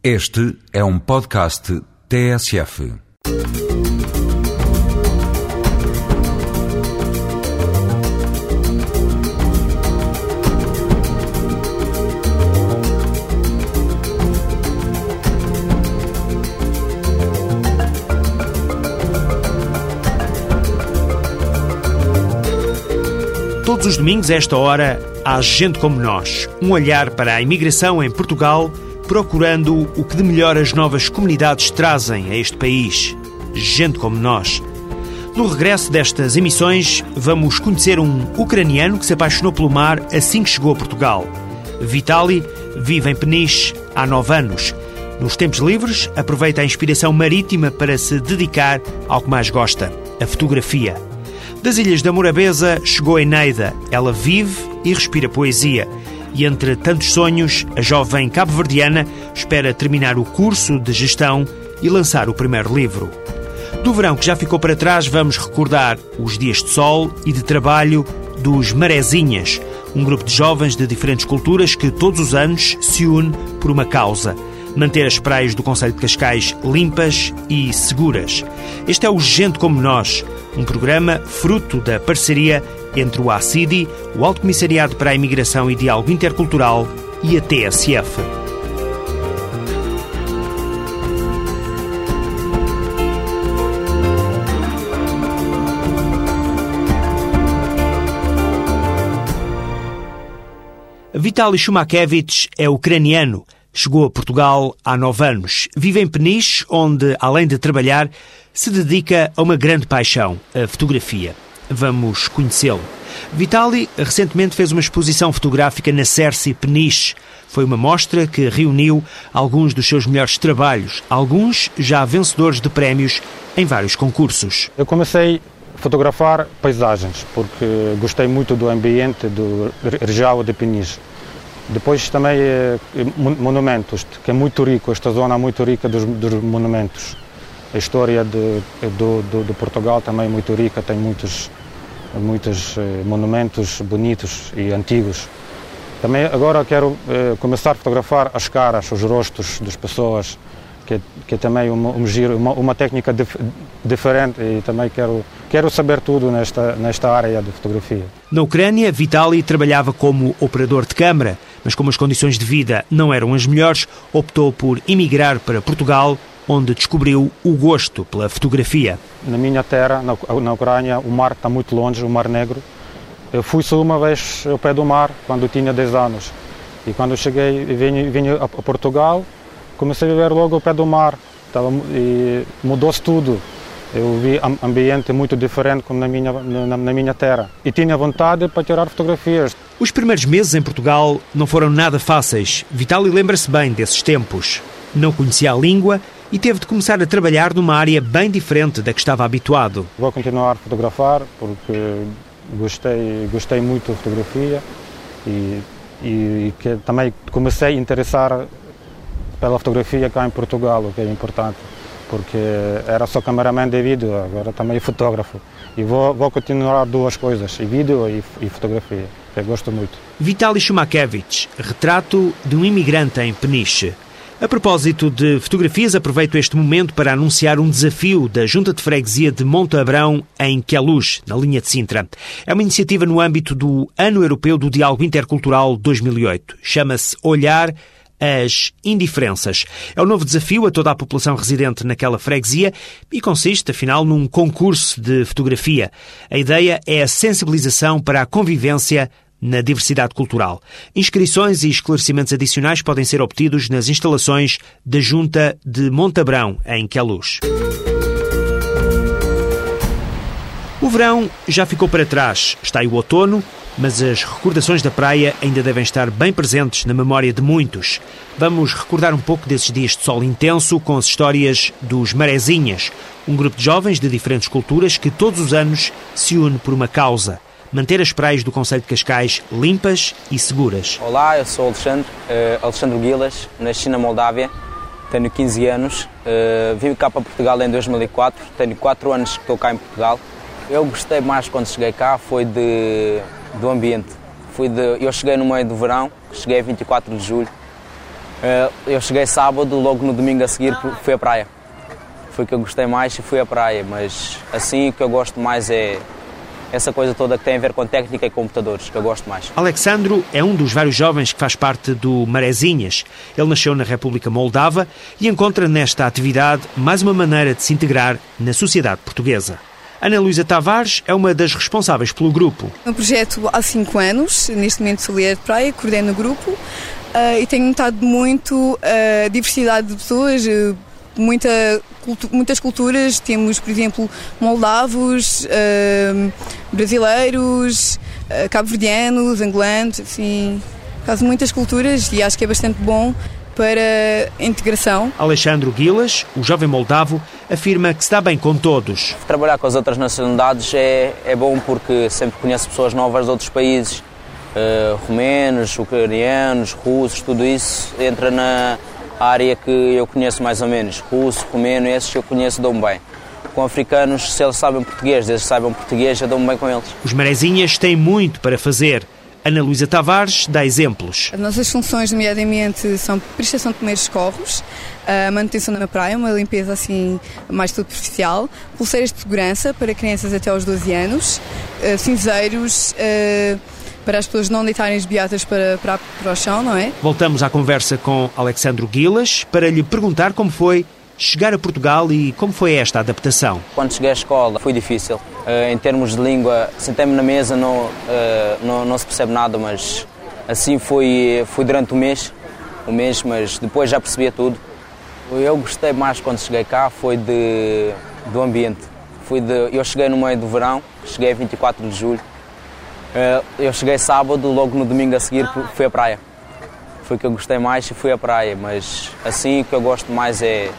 Este é um podcast TSF. Todos os domingos, a esta hora, há gente como nós. Um olhar para a imigração em Portugal, procurando o que de melhor as novas comunidades trazem a este país. Gente como nós. No regresso destas emissões, vamos conhecer um ucraniano que se apaixonou pelo mar assim que chegou a Portugal. Vitali vive em Peniche há nove anos. Nos tempos livres, aproveita a inspiração marítima para se dedicar ao que mais gosta, a fotografia. Das Ilhas da Morabeza chegou Eneida. Ela vive e respira poesia. E entre tantos sonhos, a jovem cabo-verdiana espera terminar o curso de gestão e lançar o primeiro livro. Do verão que já ficou para trás, vamos recordar os dias de sol e de trabalho dos Marezinhas, um grupo de jovens de diferentes culturas que todos os anos se une por uma causa manter as praias do Conselho de Cascais limpas e seguras. Este é o Gente Como Nós, um programa fruto da parceria entre o ACIDI, o Alto Comissariado para a Imigração e Diálogo Intercultural e a TSF. Vitaly Shumakevich é ucraniano. Chegou a Portugal há nove anos. Vive em Peniche, onde, além de trabalhar, se dedica a uma grande paixão, a fotografia. Vamos conhecê-lo. Vitali recentemente fez uma exposição fotográfica na Cerci Peniche. Foi uma mostra que reuniu alguns dos seus melhores trabalhos, alguns já vencedores de prémios em vários concursos. Eu comecei a fotografar paisagens, porque gostei muito do ambiente do região de Peniche. Depois também eh, monumentos, que é muito rico, esta zona é muito rica dos, dos monumentos. A história de, do, do, Portugal também é muito rica, tem muitos, muitos eh, monumentos bonitos e antigos. Também agora quero eh, começar a fotografar as caras, os rostos das pessoas, que, que é também uma, um giro, uma, uma técnica dif, diferente e também quero, quero saber tudo nesta, nesta área de fotografia. Na Ucrânia, Vitali trabalhava como operador de câmara, mas como as condições de vida não eram as melhores, optou por emigrar para Portugal, onde descobriu o gosto pela fotografia. Na minha terra, na, Ucrânia, o mar está muito longe, o Mar Negro. Eu fui só uma vez ao pé do mar, quando tinha 10 anos. E quando cheguei e vim, vim a Portugal, comecei a viver logo ao pé do mar. Tava, e mudou-se tudo. Eu vi um ambiente muito diferente como na minha, na, na, minha terra. E tinha vontade para tirar fotografias. Os primeiros meses em Portugal não foram nada fáceis. Vitali lembra-se bem desses tempos. Não conhecia a língua e teve de começar a trabalhar numa área bem diferente da que estava habituado. Vou continuar a fotografar porque gostei, gostei muito da fotografia e, e que também comecei a interessar pela fotografia cá em Portugal, o que é importante, porque era só cameraman de vídeo, agora também fotógrafo. E vou, vou continuar duas coisas, vídeo e, e fotografia, que eu gosto muito. Vitaly Shumakevich, retrato de um imigrante em Peniche. A propósito de fotografias, aproveito este momento para anunciar um desafio da Junta de Freguesia de Monte Abrão, em Queluz, na linha de Sintra. É uma iniciativa no âmbito do Ano Europeu do Diálogo Intercultural 2008. Chama-se Olhar as indiferenças. É um novo desafio a toda a população residente naquela freguesia e consiste, afinal, num concurso de fotografia. A ideia é a sensibilização para a convivência na diversidade cultural. Inscrições e esclarecimentos adicionais podem ser obtidos nas instalações da Junta de Montabrão, em Queluz. O verão já ficou para trás. Está aí o outono, mas as recordações da praia ainda devem estar bem presentes na memória de muitos. Vamos recordar um pouco desses dias de sol intenso com as histórias dos Marezinhas, um grupo de jovens de diferentes culturas que todos os anos se une por uma causa manter as praias do Conselho de Cascais limpas e seguras. Olá, eu sou Alexandre, uh, Alexandre Guilas, nasci na Moldávia, tenho 15 anos, uh, vim cá para Portugal em 2004, tenho 4 anos que estou cá em Portugal. Eu gostei mais quando cheguei cá, foi de, do ambiente. Fui de, eu cheguei no meio do verão, cheguei a 24 de julho Uh, eu cheguei sábado, logo no domingo a seguir fui à praia. Foi o que eu gostei mais e fui à praia, mas assim o que eu gosto mais é essa coisa toda que tem a ver com técnica e computadores, que eu gosto mais. Alexandro é um dos vários jovens que faz parte do Marezinhas. Ele nasceu na República Moldava e encontra nesta atividade mais uma maneira de se integrar na sociedade portuguesa. Ana Luísa Tavares é uma das responsáveis pelo grupo. Um projeto há cinco anos, neste momento sou líder de praia, coordeno o grupo uh, e tenho notado muito a uh, diversidade de pessoas, uh, muita, cultu muitas culturas. Temos, por exemplo, moldavos, uh, brasileiros, uh, cabo-verdianos, angolanos, assim, caso muitas culturas e acho que é bastante bom para a integração. Alexandre Guilas, o jovem moldavo, afirma que se dá bem com todos. Trabalhar com as outras nacionalidades é, é bom porque sempre conheço pessoas novas de outros países, uh, romenos, ucranianos, russos, tudo isso entra na, a área que eu conheço mais ou menos, russo, romeno, esses eu conheço, dou-me bem. Com africanos, se eles sabem português, eles sabem português, eu dou-me bem com eles. Os marezinhas têm muito para fazer. Ana Luísa Tavares dá exemplos. As nossas funções, nomeadamente, são prestação de primeiros socorros, a manutenção na praia, uma limpeza assim mais superficial, pulseiras de segurança para crianças até aos 12 anos, eh, cinzeiros, eh, para as pessoas não deitarem as beatas para, para, para o chão, não é? Voltamos à conversa com Alexandro Guilas para lhe perguntar como foi chegar a Portugal e como foi esta adaptação? Quando cheguei à escola foi difícil. Uh, em termos de língua, sentei-me na mesa, não, uh, não, não se percebe nada, mas assim foi, foi durante o mês, o mês, mas depois já percebia tudo. Eu gostei mais quando cheguei cá, foi de, do ambiente. Fui de, eu cheguei no meio do verão, cheguei a 24 de julho, eu cheguei sábado, logo no domingo a seguir fui à praia. Foi o que eu gostei mais e fui à praia, mas assim o que eu gosto mais é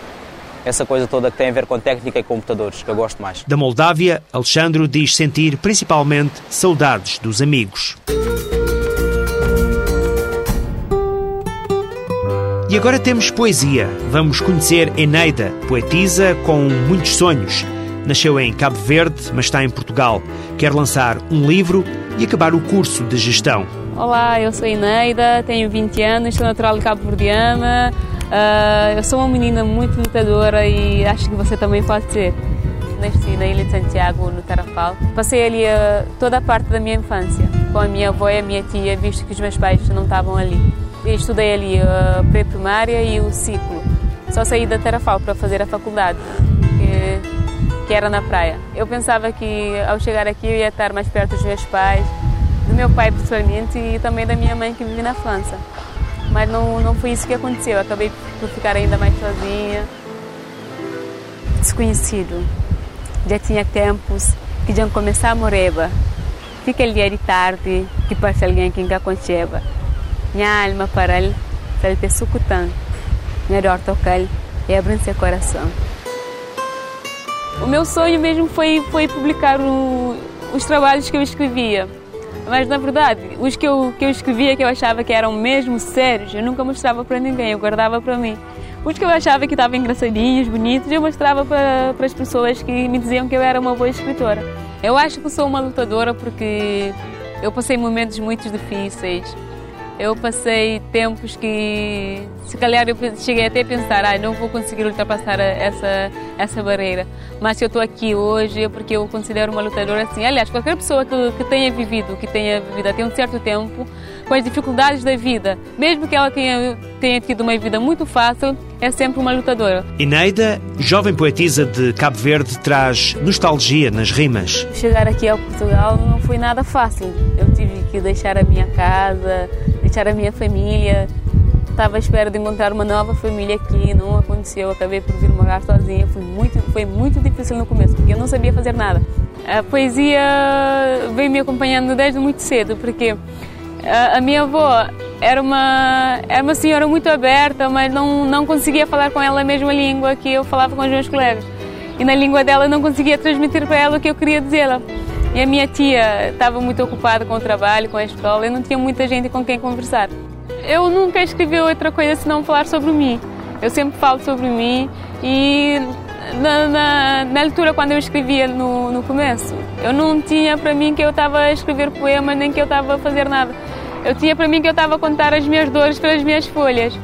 essa coisa toda que tem a ver com técnica e computadores, que eu gosto mais. Da Moldávia, Alexandre diz sentir principalmente saudades dos amigos. E agora temos poesia. Vamos conhecer Eneida, poetisa com muitos sonhos. Nasceu em Cabo Verde, mas está em Portugal. Quer lançar um livro e acabar o curso de gestão. Olá, eu sou Ineida, tenho 20 anos, sou natural de Cabo Verdeana. Uh, eu sou uma menina muito lutadora e acho que você também pode ser. Nasci na Ilha de Santiago, no Tarafal. Passei ali uh, toda a parte da minha infância, com a minha avó e a minha tia, visto que os meus pais não estavam ali. Eu estudei ali a uh, pré-primária e o ciclo. Só saí da Tarafal para fazer a faculdade, que, era na praia. Eu pensava que ao chegar aqui eu ia estar mais perto dos meus pais, do meu pai principalmente e também da minha mãe que vive na França. Mas não, não foi isso que aconteceu, eu acabei por ficar ainda mais sozinha. Desconhecido. Já tinha tempos que já começar a moreba. Fica ali de tarde, que passa alguém que engaconcheba. Minha alma para ele, se ele te sucutando. Minha dor tocar e abrir seu coração. O meu sonho mesmo foi, foi publicar o, os trabalhos que eu escrevia. Mas na verdade, os que eu, que eu escrevia que eu achava que eram mesmo sérios, eu nunca mostrava para ninguém, eu guardava para mim. Os que eu achava que estavam engraçadinhos, bonitos, eu mostrava para, para as pessoas que me diziam que eu era uma boa escritora. Eu acho que sou uma lutadora porque eu passei momentos muito difíceis, eu passei tempos que, se calhar, eu cheguei até a pensar, ah, não vou conseguir ultrapassar essa, essa barreira. Mas se eu estou aqui hoje é porque eu considero uma lutadora assim. Aliás, qualquer pessoa que, que tenha vivido, que tenha vivido até um certo tempo, com as dificuldades da vida, mesmo que ela tenha, tenha tido uma vida muito fácil, é sempre uma lutadora. Ineida, jovem poetisa de Cabo Verde, traz nostalgia nas rimas. Chegar aqui ao Portugal não foi nada fácil. Eu tive que deixar a minha casa, deixar a minha família. Estava à espera de encontrar uma nova família aqui, não aconteceu. Acabei por vir morar sozinha. Foi muito, foi muito difícil no começo, porque eu não sabia fazer nada. A poesia veio me acompanhando desde muito cedo, porque a minha avó era uma, era uma senhora muito aberta, mas não, não conseguia falar com ela a mesma língua que eu falava com os meus colegas. E na língua dela não conseguia transmitir para ela o que eu queria dizer. E a minha tia estava muito ocupada com o trabalho, com a escola, e não tinha muita gente com quem conversar. Eu nunca escrevi outra coisa senão falar sobre mim. Eu sempre falo sobre mim e na, na, na quando eu escrevia no, no começo, eu não tinha para mim que eu estava a escrever poemas nem que eu estava a fazer nada. Eu tinha para mim que eu estava a contar as minhas dores pelas minhas folhas.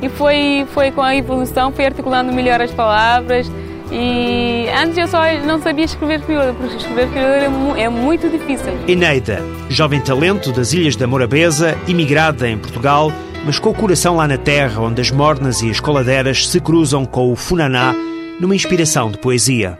e foi, foi com a evolução, fui articulando melhor as palavras. E antes eu só não sabia escrever crioulo, porque escrever crioulo é muito difícil. Eneida, jovem talento das Ilhas da Morabeza, imigrada em Portugal, mas com o coração lá na terra, onde as mornas e as coladeiras se cruzam com o funaná, numa inspiração de poesia.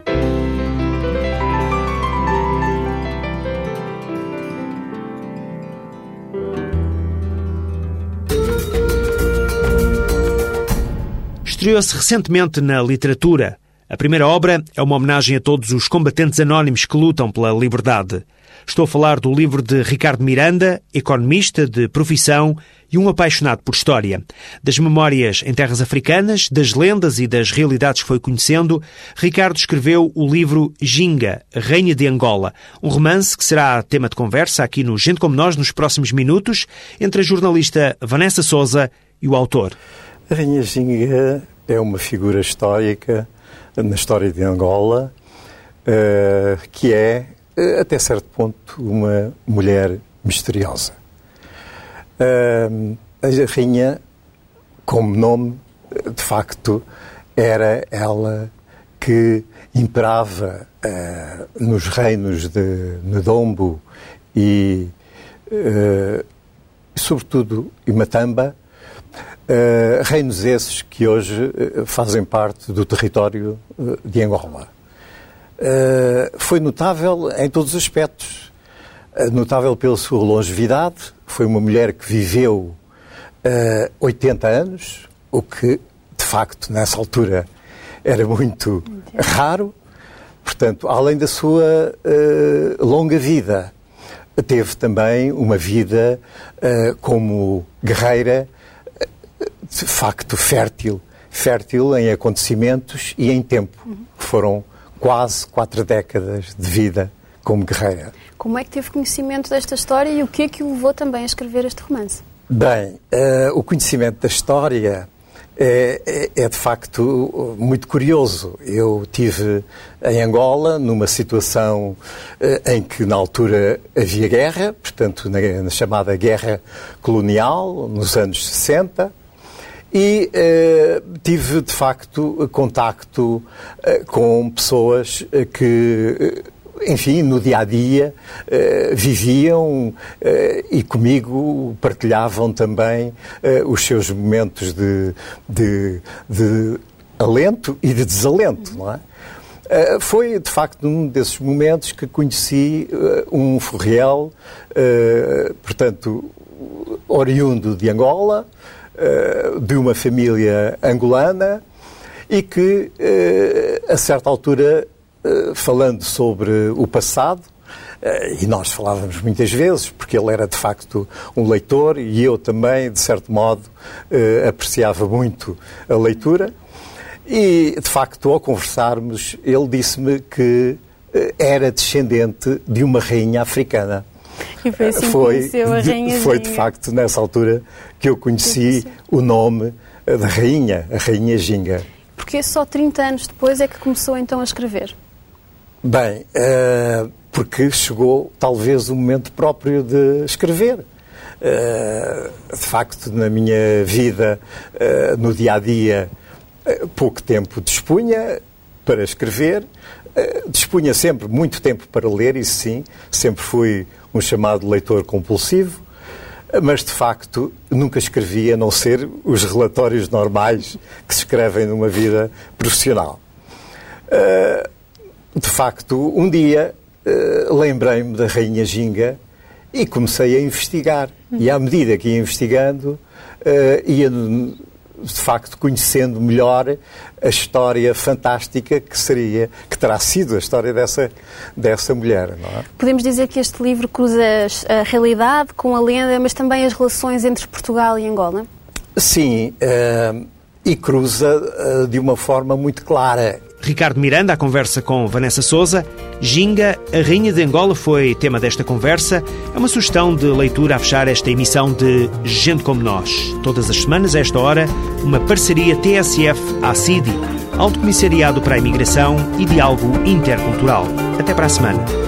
Estreou-se recentemente na literatura. A primeira obra é uma homenagem a todos os combatentes anónimos que lutam pela liberdade. Estou a falar do livro de Ricardo Miranda, economista de profissão e um apaixonado por história. Das memórias em terras africanas, das lendas e das realidades que foi conhecendo, Ricardo escreveu o livro Ginga, Rainha de Angola, um romance que será tema de conversa aqui no Gente Como Nós nos próximos minutos entre a jornalista Vanessa Souza e o autor. A Rainha Ginga é uma figura histórica na história de Angola, uh, que é, uh, até certo ponto, uma mulher misteriosa. Uh, a Rainha, como nome, de facto, era ela que imperava nos reinos de Nedombo e, sobretudo, em Matamba, Uh, reinos esses que hoje uh, fazem parte do território uh, de Angola. foi notável em todos os aspectos. notável pela sua longevidade. Foi uma mulher que viveu 80 anos, o que, de facto, nessa altura era muito raro. Portanto, além da sua longa vida, teve também uma vida como guerreira de facto fértil, fértil em acontecimentos e em tempo. Uhum. Foram quase quatro décadas de vida como guerreira. Como é que teve conhecimento desta história e o que é que o levou também a escrever este romance? Bem, uh, o conhecimento da história é, é, é, de facto muito curioso. Eu tive em Angola numa situação em que na altura havia guerra, portanto na, na chamada guerra colonial, nos anos 60, e eh, tive, de facto, contacto eh, com pessoas eh, que, enfim, no dia a dia viviam e comigo partilhavam também os seus momentos de, de, de alento e de desalento, não é? Foi, de facto, num desses momentos que conheci um forriel, uh, portanto, oriundo de Angola, de uma família angolana e que, eh, a certa altura, eh, falando sobre o passado, e nós falávamos muitas vezes, porque ele era de facto um leitor e eu também, de certo modo, apreciava muito a leitura. E, de facto, ao conversarmos, ele disse-me que era descendente de uma rainha africana. E foi assim foi, que conheceu a rainha Foi de facto nessa altura que eu conheci o nome da rainha, a rainha Ginga. Porque só 30 anos depois é que começou então a escrever? Bem, uh, porque chegou talvez o momento próprio de escrever. Uh, de facto, na minha vida, uh, no dia a dia, pouco tempo dispunha para escrever, dispunha sempre muito tempo para ler, isso sim, sempre fui um chamado leitor compulsivo, mas de facto nunca escrevi a não ser os relatórios normais que se escrevem numa vida profissional. Ah, de facto, um dia lembrei-me da Rainha Ginga e comecei a investigar. E à medida que ia investigando, ia de facto conhecendo melhor a história fantástica que seria, que terá sido a história dessa, dessa mulher. É? Podemos dizer que este livro cruza a realidade com a lenda, mas também as relações entre Portugal e Angola? Sim, uh, e cruza uh, de uma forma muito clara. Ricardo Miranda, a conversa com Vanessa Souza. Ginga, a Rainha de Angola, foi tema desta conversa. É uma sugestão de leitura a fechar esta emissão de Gente Como Nós. Todas as semanas, a esta hora, uma parceria TSF-ACIDI, Alto Comissariado para a Imigração e Diálogo Intercultural. Até para a semana.